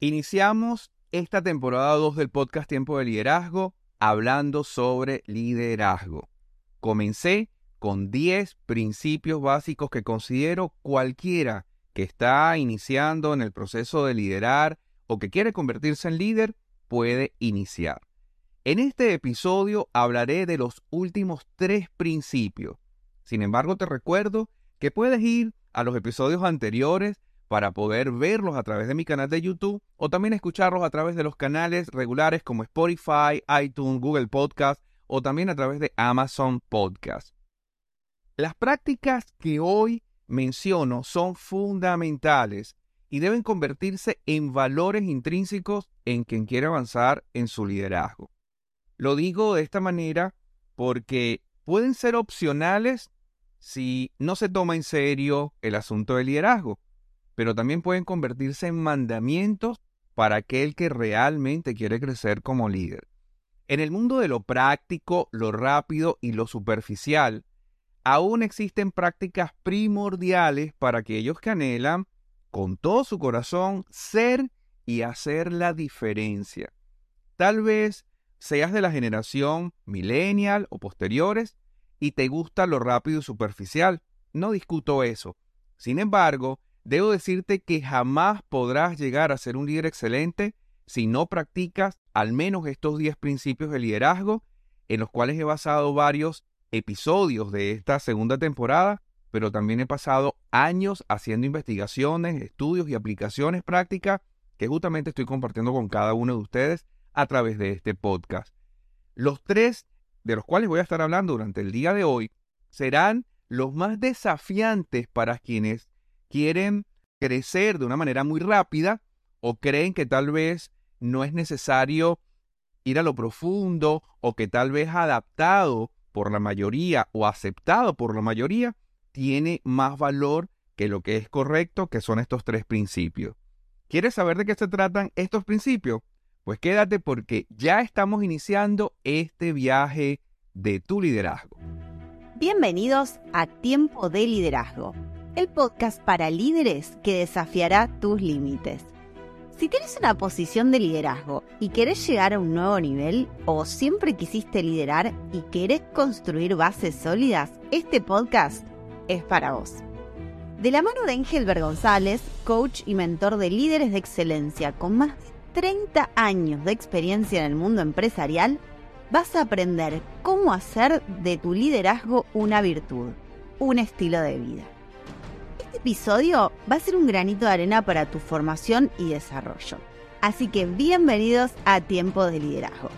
Iniciamos esta temporada 2 del podcast Tiempo de Liderazgo hablando sobre liderazgo. Comencé con 10 principios básicos que considero cualquiera que está iniciando en el proceso de liderar o que quiere convertirse en líder puede iniciar. En este episodio hablaré de los últimos tres principios. Sin embargo, te recuerdo que puedes ir a los episodios anteriores para poder verlos a través de mi canal de YouTube o también escucharlos a través de los canales regulares como Spotify, iTunes, Google Podcast o también a través de Amazon Podcast. Las prácticas que hoy menciono son fundamentales y deben convertirse en valores intrínsecos en quien quiere avanzar en su liderazgo. Lo digo de esta manera porque pueden ser opcionales si no se toma en serio el asunto del liderazgo pero también pueden convertirse en mandamientos para aquel que realmente quiere crecer como líder. En el mundo de lo práctico, lo rápido y lo superficial, aún existen prácticas primordiales para aquellos que anhelan con todo su corazón ser y hacer la diferencia. Tal vez seas de la generación millennial o posteriores y te gusta lo rápido y superficial. No discuto eso. Sin embargo, Debo decirte que jamás podrás llegar a ser un líder excelente si no practicas al menos estos 10 principios de liderazgo en los cuales he basado varios episodios de esta segunda temporada, pero también he pasado años haciendo investigaciones, estudios y aplicaciones prácticas que justamente estoy compartiendo con cada uno de ustedes a través de este podcast. Los tres de los cuales voy a estar hablando durante el día de hoy serán los más desafiantes para quienes quieren crecer de una manera muy rápida o creen que tal vez no es necesario ir a lo profundo o que tal vez adaptado por la mayoría o aceptado por la mayoría tiene más valor que lo que es correcto, que son estos tres principios. ¿Quieres saber de qué se tratan estos principios? Pues quédate porque ya estamos iniciando este viaje de tu liderazgo. Bienvenidos a Tiempo de Liderazgo el podcast para líderes que desafiará tus límites. Si tienes una posición de liderazgo y querés llegar a un nuevo nivel o siempre quisiste liderar y querés construir bases sólidas, este podcast es para vos. De la mano de Engelbert González, coach y mentor de líderes de excelencia con más de 30 años de experiencia en el mundo empresarial, vas a aprender cómo hacer de tu liderazgo una virtud, un estilo de vida episodio va a ser un granito de arena para tu formación y desarrollo. Así que bienvenidos a Tiempo de Liderazgo.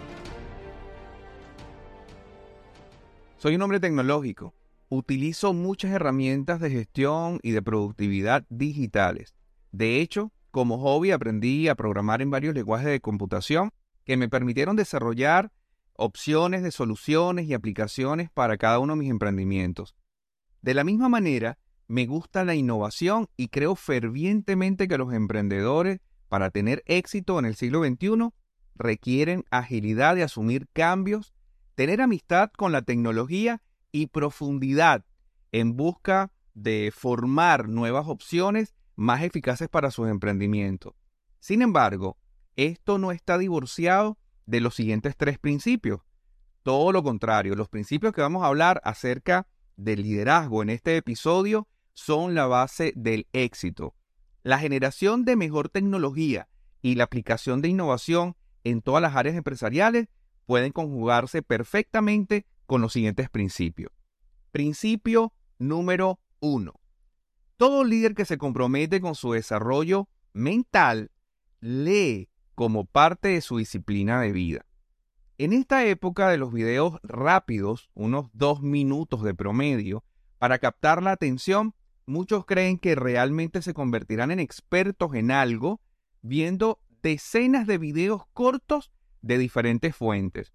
Soy un hombre tecnológico. Utilizo muchas herramientas de gestión y de productividad digitales. De hecho, como hobby aprendí a programar en varios lenguajes de computación que me permitieron desarrollar opciones de soluciones y aplicaciones para cada uno de mis emprendimientos. De la misma manera, me gusta la innovación y creo fervientemente que los emprendedores, para tener éxito en el siglo XXI, requieren agilidad de asumir cambios, tener amistad con la tecnología y profundidad en busca de formar nuevas opciones más eficaces para sus emprendimientos. Sin embargo, esto no está divorciado de los siguientes tres principios. Todo lo contrario, los principios que vamos a hablar acerca del liderazgo en este episodio son la base del éxito. La generación de mejor tecnología y la aplicación de innovación en todas las áreas empresariales pueden conjugarse perfectamente con los siguientes principios. Principio número uno. Todo líder que se compromete con su desarrollo mental lee como parte de su disciplina de vida. En esta época de los videos rápidos, unos dos minutos de promedio, para captar la atención, muchos creen que realmente se convertirán en expertos en algo viendo decenas de videos cortos de diferentes fuentes.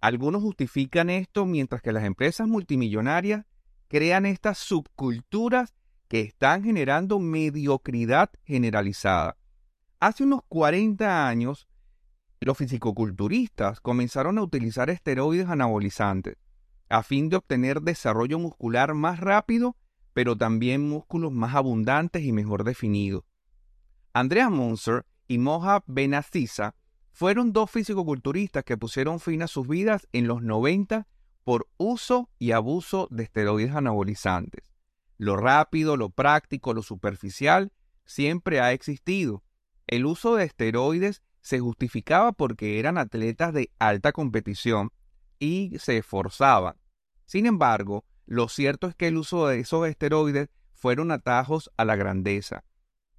Algunos justifican esto mientras que las empresas multimillonarias crean estas subculturas que están generando mediocridad generalizada. Hace unos 40 años, los fisicoculturistas comenzaron a utilizar esteroides anabolizantes a fin de obtener desarrollo muscular más rápido pero también músculos más abundantes y mejor definidos. Andrea Monser y Moja Benaziza fueron dos fisicoculturistas que pusieron fin a sus vidas en los 90 por uso y abuso de esteroides anabolizantes. Lo rápido, lo práctico, lo superficial siempre ha existido. El uso de esteroides se justificaba porque eran atletas de alta competición y se esforzaban. Sin embargo, lo cierto es que el uso de esos esteroides fueron atajos a la grandeza.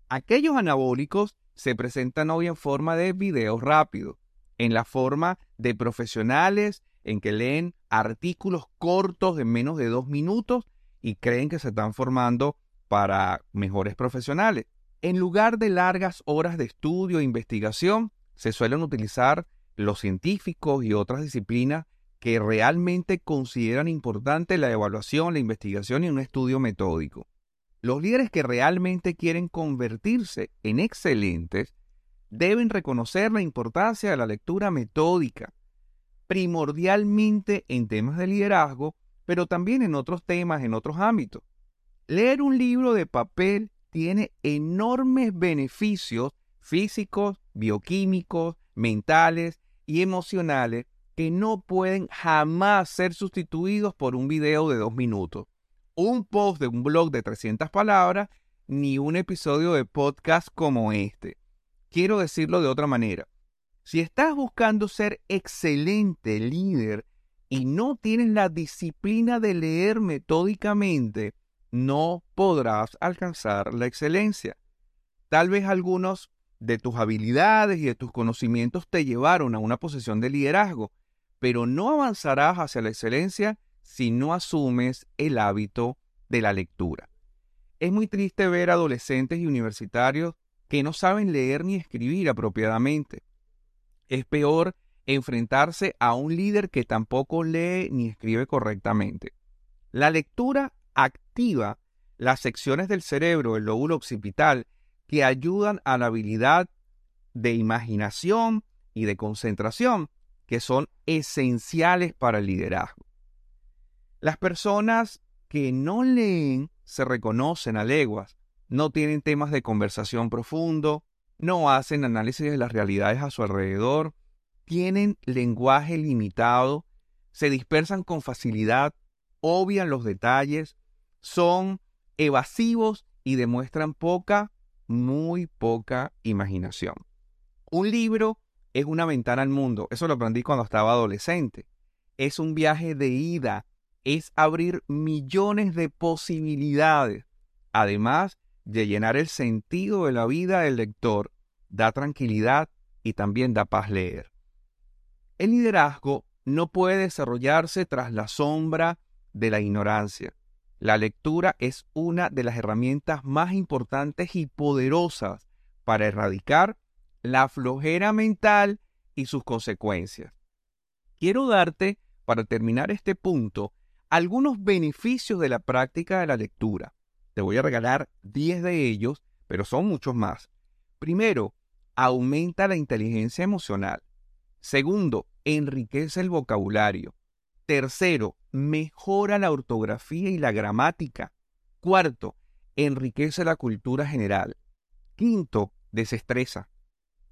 Aquellos anabólicos se presentan hoy en forma de videos rápidos, en la forma de profesionales en que leen artículos cortos de menos de dos minutos y creen que se están formando para mejores profesionales. En lugar de largas horas de estudio e investigación, se suelen utilizar los científicos y otras disciplinas que realmente consideran importante la evaluación, la investigación y un estudio metódico. Los líderes que realmente quieren convertirse en excelentes deben reconocer la importancia de la lectura metódica, primordialmente en temas de liderazgo, pero también en otros temas, en otros ámbitos. Leer un libro de papel tiene enormes beneficios físicos, bioquímicos, mentales y emocionales que no pueden jamás ser sustituidos por un video de dos minutos, un post de un blog de 300 palabras, ni un episodio de podcast como este. Quiero decirlo de otra manera. Si estás buscando ser excelente líder y no tienes la disciplina de leer metódicamente, no podrás alcanzar la excelencia. Tal vez algunos de tus habilidades y de tus conocimientos te llevaron a una posición de liderazgo, pero no avanzarás hacia la excelencia si no asumes el hábito de la lectura. Es muy triste ver adolescentes y universitarios que no saben leer ni escribir apropiadamente. Es peor enfrentarse a un líder que tampoco lee ni escribe correctamente. La lectura activa las secciones del cerebro, el lóbulo occipital, que ayudan a la habilidad de imaginación y de concentración, que son esenciales para el liderazgo. Las personas que no leen se reconocen a leguas, no tienen temas de conversación profundo, no hacen análisis de las realidades a su alrededor, tienen lenguaje limitado, se dispersan con facilidad, obvian los detalles, son evasivos y demuestran poca, muy poca imaginación. Un libro es una ventana al mundo. Eso lo aprendí cuando estaba adolescente. Es un viaje de ida. Es abrir millones de posibilidades. Además de llenar el sentido de la vida del lector, da tranquilidad y también da paz leer. El liderazgo no puede desarrollarse tras la sombra de la ignorancia. La lectura es una de las herramientas más importantes y poderosas para erradicar la flojera mental y sus consecuencias. Quiero darte, para terminar este punto, algunos beneficios de la práctica de la lectura. Te voy a regalar 10 de ellos, pero son muchos más. Primero, aumenta la inteligencia emocional. Segundo, enriquece el vocabulario. Tercero, mejora la ortografía y la gramática. Cuarto, enriquece la cultura general. Quinto, desestresa.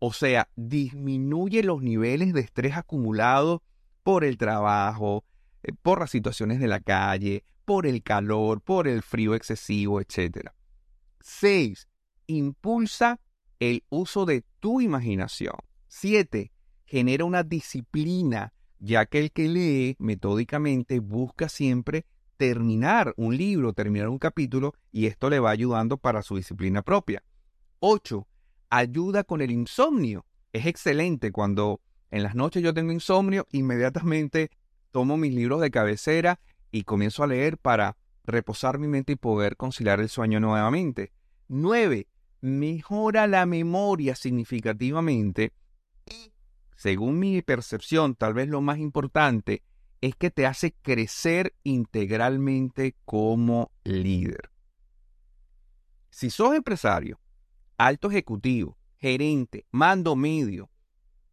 O sea, disminuye los niveles de estrés acumulado por el trabajo, eh, por las situaciones de la calle, por el calor, por el frío excesivo, etc. 6. Impulsa el uso de tu imaginación. 7. Genera una disciplina, ya que el que lee metódicamente busca siempre terminar un libro, terminar un capítulo, y esto le va ayudando para su disciplina propia. 8 ayuda con el insomnio. Es excelente cuando en las noches yo tengo insomnio, inmediatamente tomo mis libros de cabecera y comienzo a leer para reposar mi mente y poder conciliar el sueño nuevamente. 9. Mejora la memoria significativamente y, según mi percepción, tal vez lo más importante, es que te hace crecer integralmente como líder. Si sos empresario alto ejecutivo, gerente, mando medio,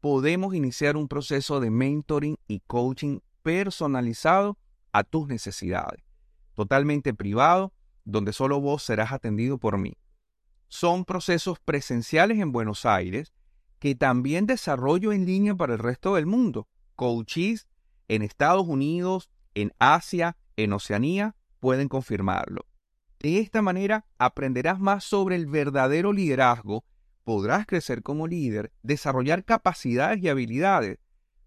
podemos iniciar un proceso de mentoring y coaching personalizado a tus necesidades, totalmente privado, donde solo vos serás atendido por mí. Son procesos presenciales en Buenos Aires que también desarrollo en línea para el resto del mundo. Coaches en Estados Unidos, en Asia, en Oceanía, pueden confirmarlo. De esta manera aprenderás más sobre el verdadero liderazgo, podrás crecer como líder, desarrollar capacidades y habilidades.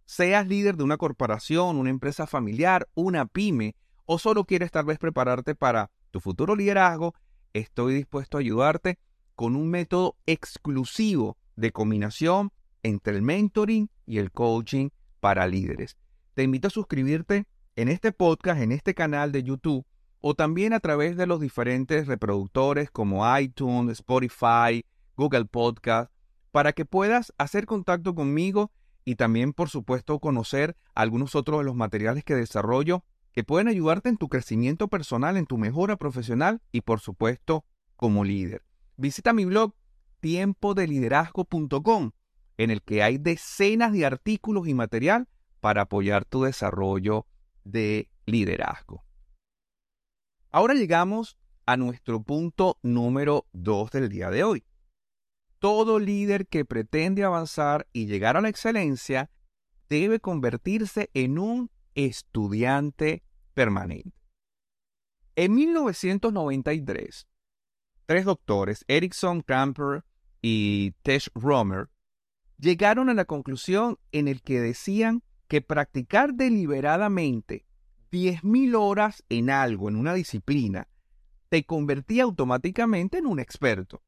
Seas líder de una corporación, una empresa familiar, una pyme, o solo quieres tal vez prepararte para tu futuro liderazgo, estoy dispuesto a ayudarte con un método exclusivo de combinación entre el mentoring y el coaching para líderes. Te invito a suscribirte en este podcast, en este canal de YouTube o también a través de los diferentes reproductores como iTunes, Spotify, Google Podcast, para que puedas hacer contacto conmigo y también, por supuesto, conocer algunos otros de los materiales que desarrollo que pueden ayudarte en tu crecimiento personal, en tu mejora profesional y, por supuesto, como líder. Visita mi blog tiempodeliderazgo.com, en el que hay decenas de artículos y material para apoyar tu desarrollo de liderazgo. Ahora llegamos a nuestro punto número 2 del día de hoy. Todo líder que pretende avanzar y llegar a la excelencia debe convertirse en un estudiante permanente. En 1993, tres doctores, Erickson, Camper y Tesh Romer, llegaron a la conclusión en el que decían que practicar deliberadamente 10.000 horas en algo, en una disciplina, te convertía automáticamente en un experto.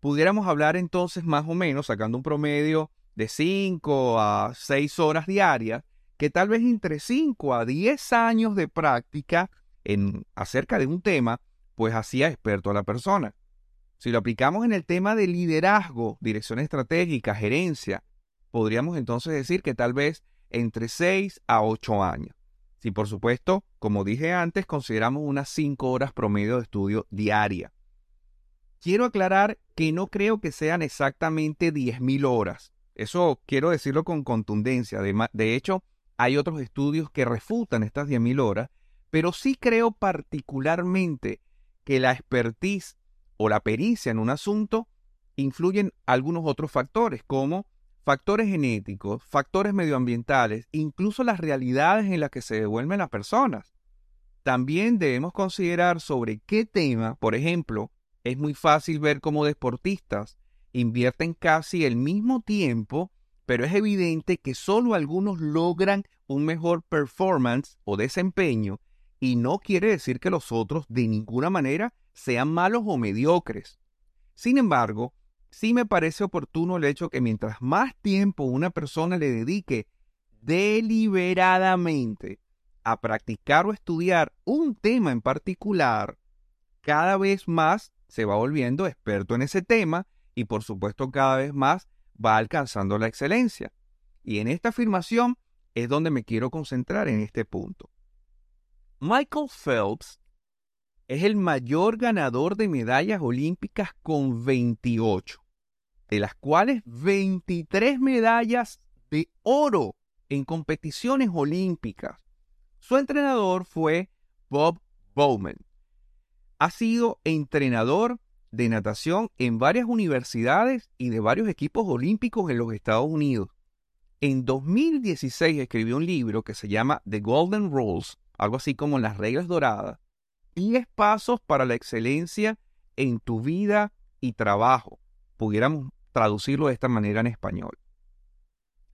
Pudiéramos hablar entonces más o menos, sacando un promedio de 5 a 6 horas diarias, que tal vez entre 5 a 10 años de práctica en, acerca de un tema, pues hacía experto a la persona. Si lo aplicamos en el tema de liderazgo, dirección estratégica, gerencia, podríamos entonces decir que tal vez entre 6 a 8 años. Si por supuesto, como dije antes, consideramos unas 5 horas promedio de estudio diaria. Quiero aclarar que no creo que sean exactamente 10.000 horas. Eso quiero decirlo con contundencia. De, hecho, hay otros estudios que refutan estas 10.000 horas, pero sí creo particularmente que la expertise o la pericia en un asunto influyen algunos otros factores, como factores genéticos, factores medioambientales, incluso las realidades en las que se devuelven las personas. También debemos considerar sobre qué tema, por ejemplo, es muy fácil ver cómo deportistas invierten casi el mismo tiempo, pero es evidente que solo algunos logran un mejor performance o desempeño y no quiere decir que los otros de ninguna manera sean malos o mediocres. Sin embargo, sí me parece oportuno el hecho que mientras más tiempo una persona le dedique deliberadamente a practicar o estudiar un tema en particular, cada vez más se va volviendo experto en ese tema y por supuesto cada vez más va alcanzando la excelencia. Y en esta afirmación es donde me quiero concentrar en este punto. Michael Phelps es el mayor ganador de medallas olímpicas con 28, de las cuales 23 medallas de oro en competiciones olímpicas. Su entrenador fue Bob Bowman. Ha sido entrenador de natación en varias universidades y de varios equipos olímpicos en los Estados Unidos. En 2016 escribió un libro que se llama The Golden Rules, algo así como las reglas doradas, 10 pasos para la excelencia en tu vida y trabajo. Pudiéramos traducirlo de esta manera en español.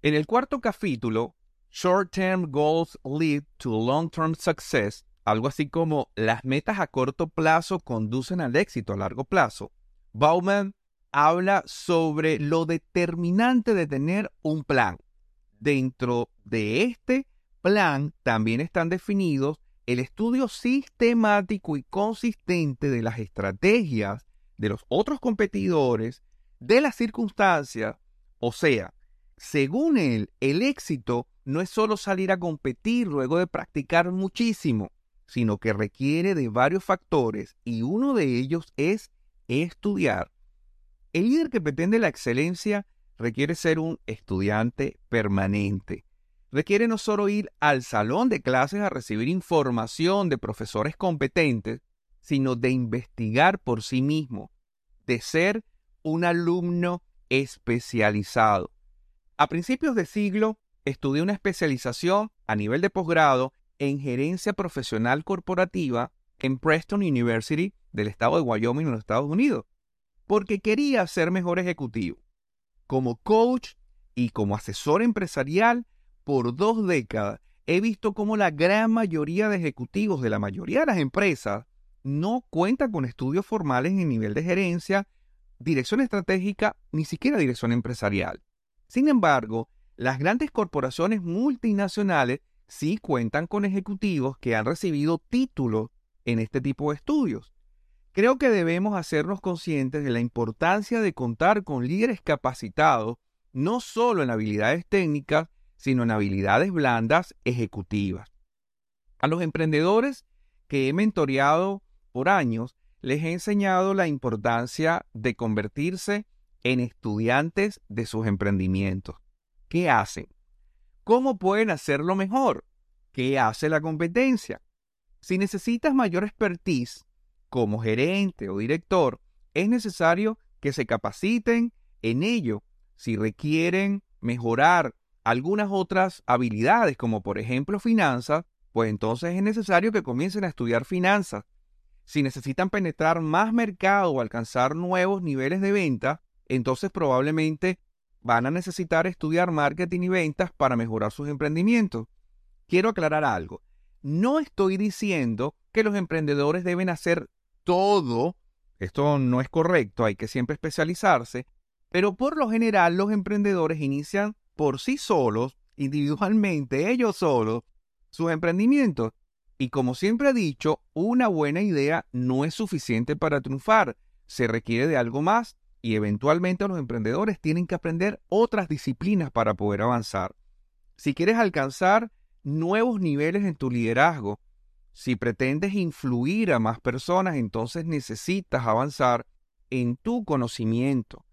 En el cuarto capítulo, Short Term Goals Lead to Long Term Success, algo así como las metas a corto plazo conducen al éxito a largo plazo, Bauman habla sobre lo determinante de tener un plan. Dentro de este plan también están definidos el estudio sistemático y consistente de las estrategias de los otros competidores, de las circunstancias, o sea, según él, el éxito no es solo salir a competir luego de practicar muchísimo, sino que requiere de varios factores y uno de ellos es estudiar. El líder que pretende la excelencia requiere ser un estudiante permanente requiere no solo ir al salón de clases a recibir información de profesores competentes, sino de investigar por sí mismo, de ser un alumno especializado. A principios de siglo, estudié una especialización a nivel de posgrado en gerencia profesional corporativa en Preston University del estado de Wyoming en los Estados Unidos, porque quería ser mejor ejecutivo. Como coach y como asesor empresarial, por dos décadas he visto cómo la gran mayoría de ejecutivos de la mayoría de las empresas no cuenta con estudios formales en nivel de gerencia, dirección estratégica, ni siquiera dirección empresarial. Sin embargo, las grandes corporaciones multinacionales sí cuentan con ejecutivos que han recibido títulos en este tipo de estudios. Creo que debemos hacernos conscientes de la importancia de contar con líderes capacitados no solo en habilidades técnicas, sino en habilidades blandas ejecutivas. A los emprendedores que he mentoreado por años, les he enseñado la importancia de convertirse en estudiantes de sus emprendimientos. ¿Qué hacen? ¿Cómo pueden hacerlo mejor? ¿Qué hace la competencia? Si necesitas mayor expertise como gerente o director, es necesario que se capaciten en ello. Si requieren mejorar algunas otras habilidades, como por ejemplo finanzas, pues entonces es necesario que comiencen a estudiar finanzas. Si necesitan penetrar más mercado o alcanzar nuevos niveles de venta, entonces probablemente van a necesitar estudiar marketing y ventas para mejorar sus emprendimientos. Quiero aclarar algo. No estoy diciendo que los emprendedores deben hacer todo. Esto no es correcto, hay que siempre especializarse. Pero por lo general los emprendedores inician por sí solos, individualmente, ellos solos, sus emprendimientos y como siempre he dicho, una buena idea no es suficiente para triunfar. Se requiere de algo más y eventualmente los emprendedores tienen que aprender otras disciplinas para poder avanzar. Si quieres alcanzar nuevos niveles en tu liderazgo, si pretendes influir a más personas, entonces necesitas avanzar en tu conocimiento,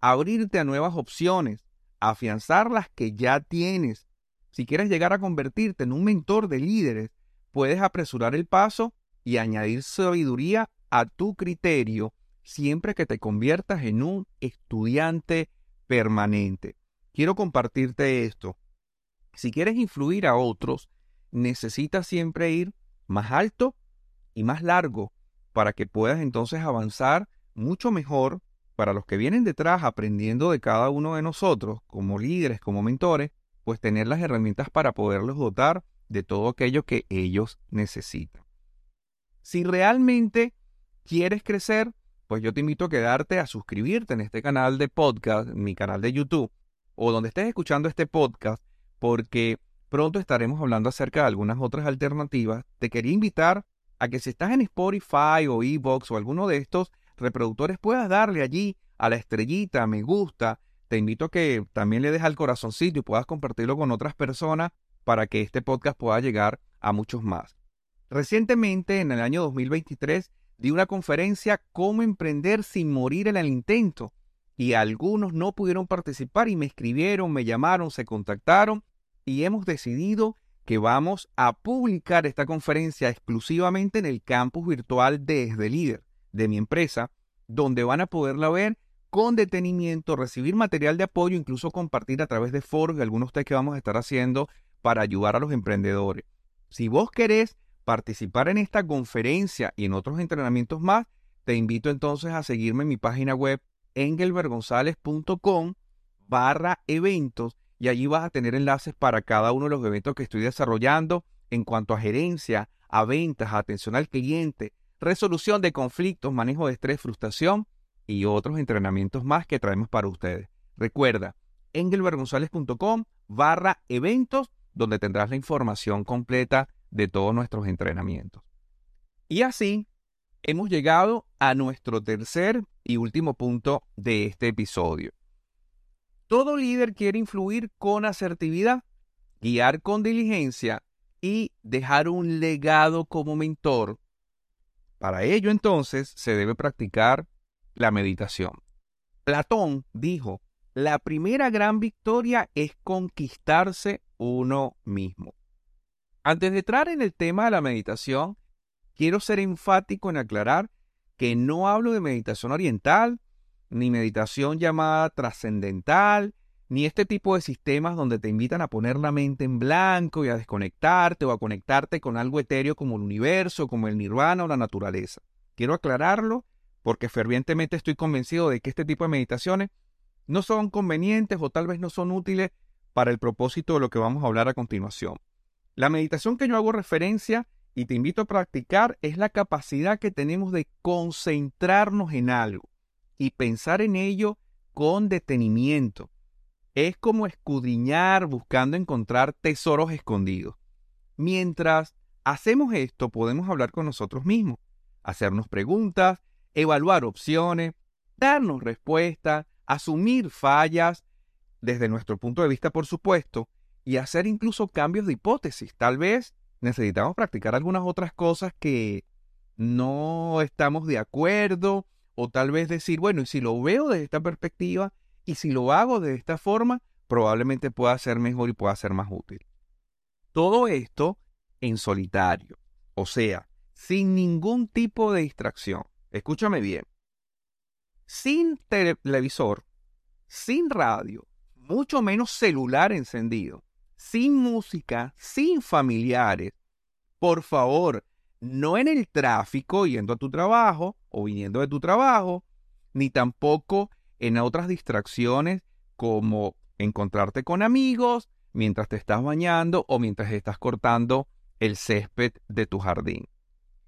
abrirte a nuevas opciones, afianzar las que ya tienes. Si quieres llegar a convertirte en un mentor de líderes, puedes apresurar el paso y añadir sabiduría a tu criterio siempre que te conviertas en un estudiante permanente. Quiero compartirte esto. Si quieres influir a otros, necesitas siempre ir más alto y más largo para que puedas entonces avanzar mucho mejor para los que vienen detrás aprendiendo de cada uno de nosotros como líderes, como mentores, pues tener las herramientas para poderlos dotar de todo aquello que ellos necesitan. Si realmente quieres crecer, pues yo te invito a quedarte a suscribirte en este canal de podcast, mi canal de YouTube, o donde estés escuchando este podcast, porque pronto estaremos hablando acerca de algunas otras alternativas. Te quería invitar a que si estás en Spotify o Evox o alguno de estos reproductores, puedas darle allí a la estrellita, me gusta. Te invito a que también le dejes al corazoncito y puedas compartirlo con otras personas para que este podcast pueda llegar a muchos más. Recientemente, en el año 2023, di una conferencia Cómo emprender sin morir en el intento y algunos no pudieron participar y me escribieron, me llamaron, se contactaron y hemos decidido que vamos a publicar esta conferencia exclusivamente en el campus virtual desde líder de mi empresa, donde van a poderla ver con detenimiento, recibir material de apoyo, incluso compartir a través de foros y algunos test que vamos a estar haciendo para ayudar a los emprendedores. Si vos querés participar en esta conferencia y en otros entrenamientos más, te invito entonces a seguirme en mi página web engelbergonzalez.com barra eventos y allí vas a tener enlaces para cada uno de los eventos que estoy desarrollando en cuanto a gerencia, a ventas, a atención al cliente, resolución de conflictos, manejo de estrés, frustración y otros entrenamientos más que traemos para ustedes. Recuerda, engelbergonzalez.com barra eventos donde tendrás la información completa de todos nuestros entrenamientos. Y así hemos llegado a nuestro tercer y último punto de este episodio. Todo líder quiere influir con asertividad, guiar con diligencia y dejar un legado como mentor. Para ello entonces se debe practicar la meditación. Platón dijo, la primera gran victoria es conquistarse uno mismo. Antes de entrar en el tema de la meditación, quiero ser enfático en aclarar que no hablo de meditación oriental, ni meditación llamada trascendental, ni este tipo de sistemas donde te invitan a poner la mente en blanco y a desconectarte o a conectarte con algo etéreo como el universo, como el nirvana o la naturaleza. Quiero aclararlo porque fervientemente estoy convencido de que este tipo de meditaciones no son convenientes o tal vez no son útiles para el propósito de lo que vamos a hablar a continuación. La meditación que yo hago referencia y te invito a practicar es la capacidad que tenemos de concentrarnos en algo y pensar en ello con detenimiento. Es como escudriñar buscando encontrar tesoros escondidos. Mientras hacemos esto podemos hablar con nosotros mismos, hacernos preguntas, evaluar opciones, darnos respuestas, asumir fallas desde nuestro punto de vista, por supuesto, y hacer incluso cambios de hipótesis. Tal vez necesitamos practicar algunas otras cosas que no estamos de acuerdo, o tal vez decir, bueno, y si lo veo desde esta perspectiva, y si lo hago de esta forma, probablemente pueda ser mejor y pueda ser más útil. Todo esto en solitario, o sea, sin ningún tipo de distracción. Escúchame bien. Sin televisor, sin radio, mucho menos celular encendido, sin música, sin familiares. Por favor, no en el tráfico yendo a tu trabajo o viniendo de tu trabajo, ni tampoco en otras distracciones como encontrarte con amigos mientras te estás bañando o mientras estás cortando el césped de tu jardín.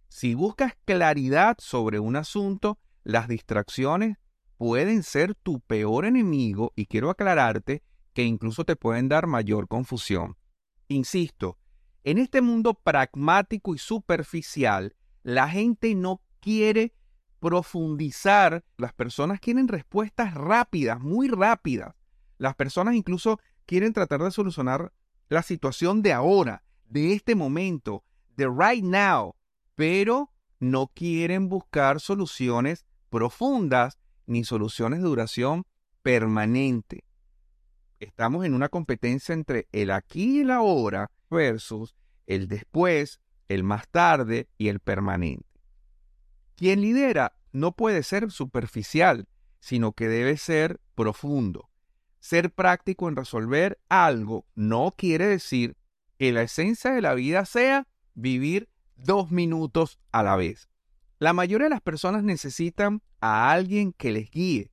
Si buscas claridad sobre un asunto, las distracciones pueden ser tu peor enemigo y quiero aclararte que incluso te pueden dar mayor confusión. Insisto, en este mundo pragmático y superficial, la gente no quiere profundizar, las personas quieren respuestas rápidas, muy rápidas. Las personas incluso quieren tratar de solucionar la situación de ahora, de este momento, de right now, pero no quieren buscar soluciones profundas ni soluciones de duración permanente. Estamos en una competencia entre el aquí y el ahora versus el después, el más tarde y el permanente. Quien lidera no puede ser superficial, sino que debe ser profundo. Ser práctico en resolver algo no quiere decir que la esencia de la vida sea vivir dos minutos a la vez. La mayoría de las personas necesitan a alguien que les guíe.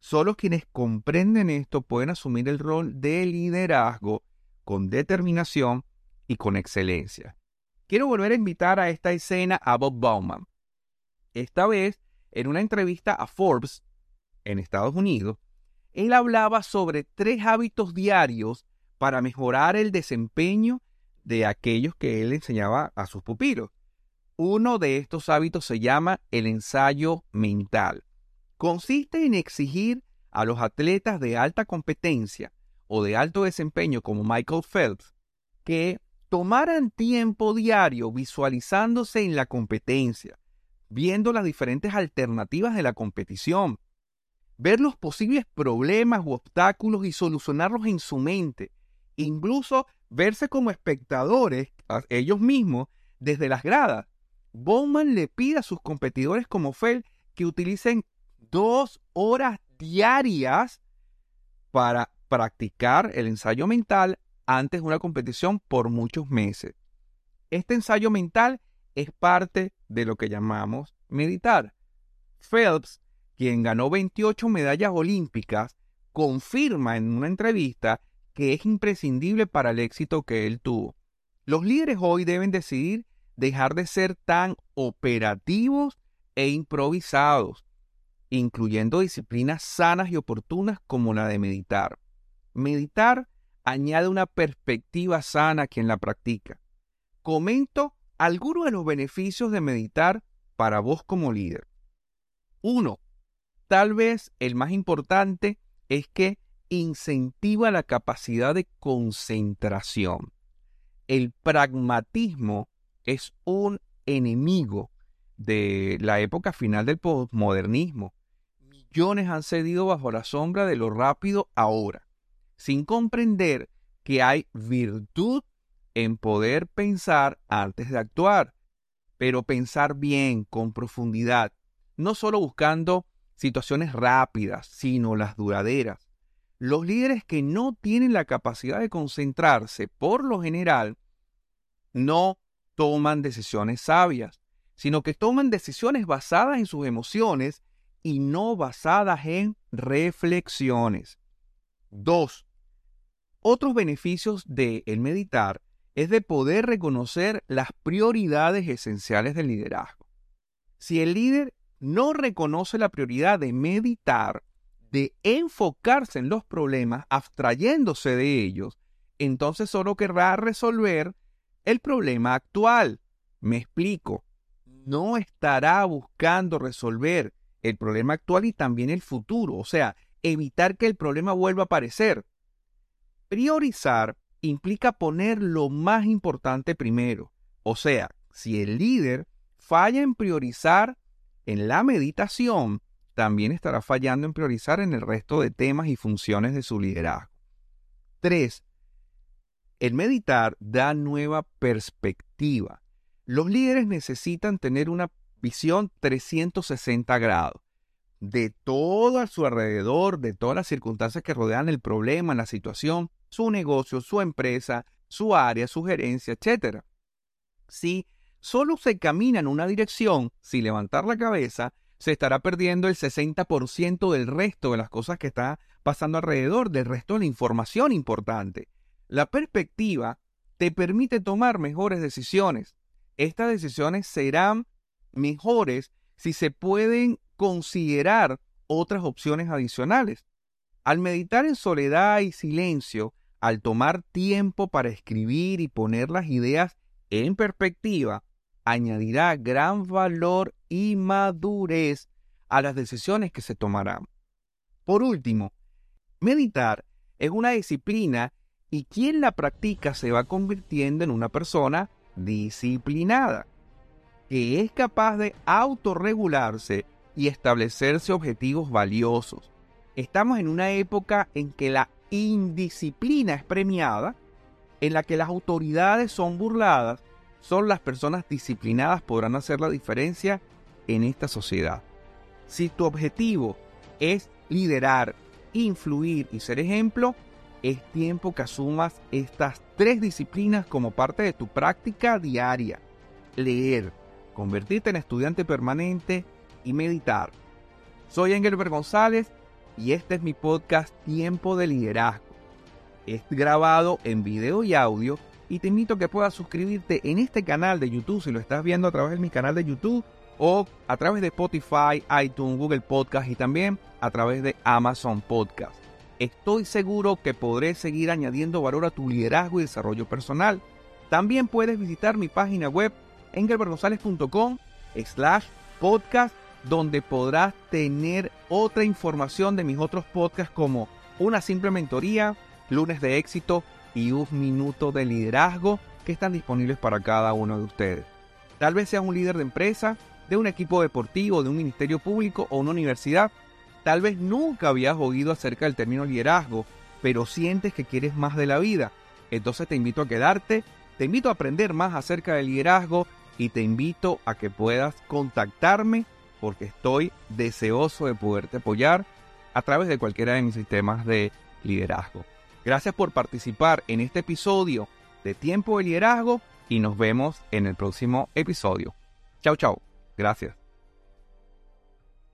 Solo quienes comprenden esto pueden asumir el rol de liderazgo con determinación y con excelencia. Quiero volver a invitar a esta escena a Bob Bauman. Esta vez, en una entrevista a Forbes en Estados Unidos, él hablaba sobre tres hábitos diarios para mejorar el desempeño de aquellos que él enseñaba a sus pupilos. Uno de estos hábitos se llama el ensayo mental. Consiste en exigir a los atletas de alta competencia o de alto desempeño como Michael Phelps que tomaran tiempo diario visualizándose en la competencia, viendo las diferentes alternativas de la competición, ver los posibles problemas u obstáculos y solucionarlos en su mente, incluso verse como espectadores ellos mismos desde las gradas. Bowman le pide a sus competidores como Fel que utilicen dos horas diarias para practicar el ensayo mental antes de una competición por muchos meses. Este ensayo mental es parte de lo que llamamos meditar. Phelps, quien ganó 28 medallas olímpicas, confirma en una entrevista que es imprescindible para el éxito que él tuvo. Los líderes hoy deben decidir dejar de ser tan operativos e improvisados, incluyendo disciplinas sanas y oportunas como la de meditar. Meditar añade una perspectiva sana a quien la practica. Comento algunos de los beneficios de meditar para vos como líder. Uno, tal vez el más importante es que incentiva la capacidad de concentración. El pragmatismo es un enemigo de la época final del postmodernismo. Millones han cedido bajo la sombra de lo rápido ahora, sin comprender que hay virtud en poder pensar antes de actuar, pero pensar bien, con profundidad, no solo buscando situaciones rápidas, sino las duraderas. Los líderes que no tienen la capacidad de concentrarse, por lo general, no toman decisiones sabias, sino que toman decisiones basadas en sus emociones y no basadas en reflexiones. Dos, otros beneficios de el meditar es de poder reconocer las prioridades esenciales del liderazgo. Si el líder no reconoce la prioridad de meditar, de enfocarse en los problemas, abstrayéndose de ellos, entonces solo querrá resolver el problema actual. Me explico. No estará buscando resolver el problema actual y también el futuro, o sea, evitar que el problema vuelva a aparecer. Priorizar implica poner lo más importante primero. O sea, si el líder falla en priorizar en la meditación, también estará fallando en priorizar en el resto de temas y funciones de su liderazgo. 3. El meditar da nueva perspectiva. Los líderes necesitan tener una visión 360 grados de todo a su alrededor, de todas las circunstancias que rodean el problema, la situación, su negocio, su empresa, su área, su gerencia, etc. Si solo se camina en una dirección, sin levantar la cabeza, se estará perdiendo el 60% del resto de las cosas que está pasando alrededor, del resto de la información importante. La perspectiva te permite tomar mejores decisiones. Estas decisiones serán mejores si se pueden considerar otras opciones adicionales. Al meditar en soledad y silencio, al tomar tiempo para escribir y poner las ideas en perspectiva, añadirá gran valor y madurez a las decisiones que se tomarán. Por último, meditar es una disciplina y quien la practica se va convirtiendo en una persona disciplinada, que es capaz de autorregularse y establecerse objetivos valiosos. Estamos en una época en que la indisciplina es premiada, en la que las autoridades son burladas, son las personas disciplinadas podrán hacer la diferencia en esta sociedad. Si tu objetivo es liderar, influir y ser ejemplo, es tiempo que asumas estas tres disciplinas como parte de tu práctica diaria. Leer, convertirte en estudiante permanente y meditar. Soy Engelbert González y este es mi podcast Tiempo de Liderazgo. Es grabado en video y audio y te invito a que puedas suscribirte en este canal de YouTube si lo estás viendo a través de mi canal de YouTube o a través de Spotify, iTunes, Google Podcast y también a través de Amazon Podcast. Estoy seguro que podré seguir añadiendo valor a tu liderazgo y desarrollo personal. También puedes visitar mi página web engelbertgonzalez.com slash podcast donde podrás tener otra información de mis otros podcasts como una simple mentoría, lunes de éxito y un minuto de liderazgo que están disponibles para cada uno de ustedes. Tal vez seas un líder de empresa, de un equipo deportivo, de un ministerio público o una universidad. Tal vez nunca habías oído acerca del término liderazgo, pero sientes que quieres más de la vida. Entonces te invito a quedarte, te invito a aprender más acerca del liderazgo y te invito a que puedas contactarme porque estoy deseoso de poderte apoyar a través de cualquiera de mis sistemas de liderazgo. Gracias por participar en este episodio de Tiempo de Liderazgo y nos vemos en el próximo episodio. Chao, chao. Gracias.